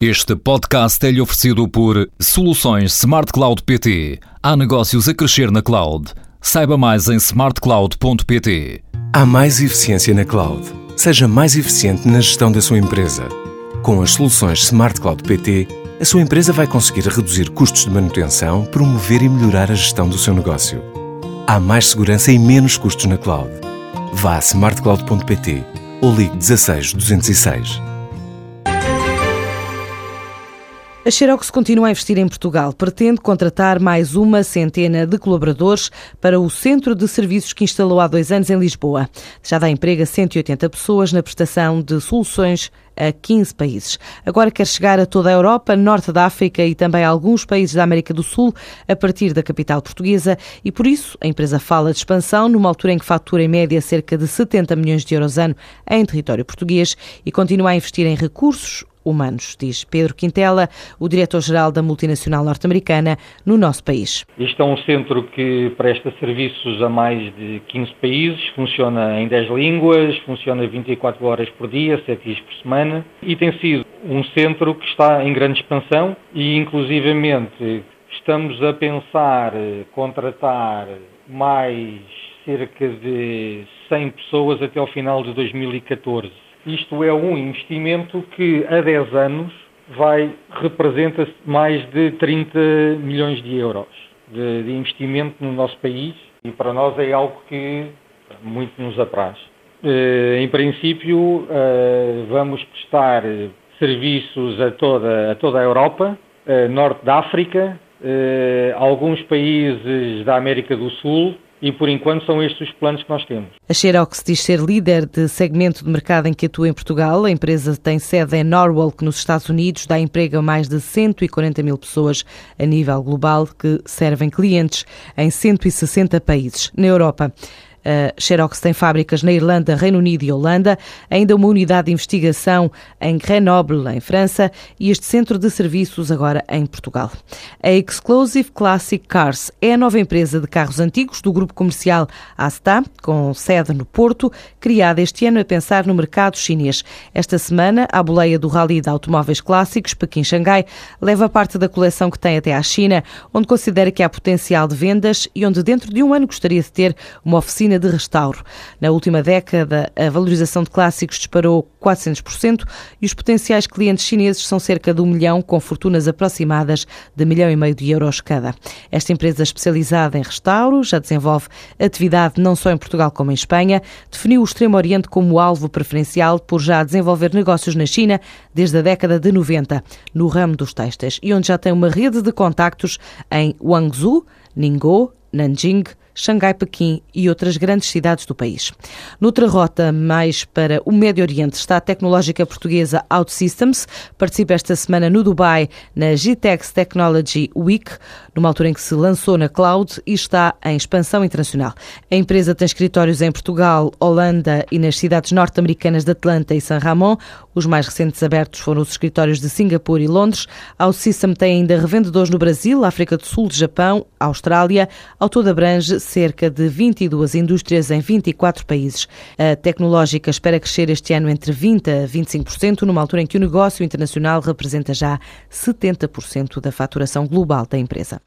Este podcast é-lhe oferecido por Soluções Smart Cloud PT. Há negócios a crescer na cloud. Saiba mais em smartcloud.pt. Há mais eficiência na cloud. Seja mais eficiente na gestão da sua empresa. Com as soluções Smart Cloud PT, a sua empresa vai conseguir reduzir custos de manutenção, promover e melhorar a gestão do seu negócio. Há mais segurança e menos custos na cloud. Vá a smartcloud.pt ou ligue 16 206. A Xerox continua a investir em Portugal. Pretende contratar mais uma centena de colaboradores para o centro de serviços que instalou há dois anos em Lisboa. Já dá emprego a 180 pessoas na prestação de soluções a 15 países. Agora quer chegar a toda a Europa, Norte da África e também a alguns países da América do Sul a partir da capital portuguesa e por isso a empresa fala de expansão numa altura em que fatura em média cerca de 70 milhões de euros ano em território português e continua a investir em recursos humanos, diz Pedro Quintela, o diretor-geral da multinacional norte-americana, no nosso país. Isto é um centro que presta serviços a mais de 15 países, funciona em 10 línguas, funciona 24 horas por dia, 7 dias por semana e tem sido um centro que está em grande expansão e inclusivamente estamos a pensar contratar mais cerca de 100 pessoas até ao final de 2014 isto é um investimento que a 10 anos vai representa mais de 30 milhões de euros de, de, investimento no nosso país e para nós é algo que muito nos apraz. Eh, em princípio, eh, vamos prestar serviços a toda, a toda a Europa, eh, norte da África, alguns países da América do Sul, e por enquanto são estes os planos que nós temos. A Xerox diz ser líder de segmento de mercado em que atua em Portugal. A empresa tem sede em Norwalk, nos Estados Unidos, dá emprego a mais de 140 mil pessoas a nível global que servem clientes em 160 países. Na Europa, a Xerox tem fábricas na Irlanda, Reino Unido e Holanda, ainda uma unidade de investigação em Grenoble, em França, e este centro de serviços agora em Portugal. A Exclusive Classic Cars é a nova empresa de carros antigos do grupo comercial Asta, com sede no Porto, criada este ano a pensar no mercado chinês. Esta semana, a boleia do Rally de Automóveis Clássicos, Pequim-Xangai, leva parte da coleção que tem até à China, onde considera que há potencial de vendas e onde dentro de um ano gostaria de ter uma oficina de restauro. Na última década, a valorização de clássicos disparou 400% e os potenciais clientes chineses são cerca de um milhão, com fortunas aproximadas de milhão e meio de euros cada. Esta empresa especializada em restauro já desenvolve atividade não só em Portugal como em Espanha, definiu o Extremo Oriente como alvo preferencial por já desenvolver negócios na China desde a década de 90, no ramo dos textos, e onde já tem uma rede de contactos em Guangzhou, Ningbo, Nanjing, Xangai, Pequim e outras grandes cidades do país. Noutra rota, mais para o Médio Oriente, está a tecnológica portuguesa OutSystems. Participa esta semana no Dubai, na GTEX Technology Week, numa altura em que se lançou na cloud e está em expansão internacional. A empresa tem escritórios em Portugal, Holanda e nas cidades norte-americanas de Atlanta e San Ramon. Os mais recentes abertos foram os escritórios de Singapura e Londres. A OutSystem tem ainda revendedores no Brasil, África do Sul, Japão, Austrália. Ao todo abrange cerca de 22 indústrias em 24 países. A tecnológica espera crescer este ano entre 20% a 25%, numa altura em que o negócio internacional representa já 70% da faturação global da empresa.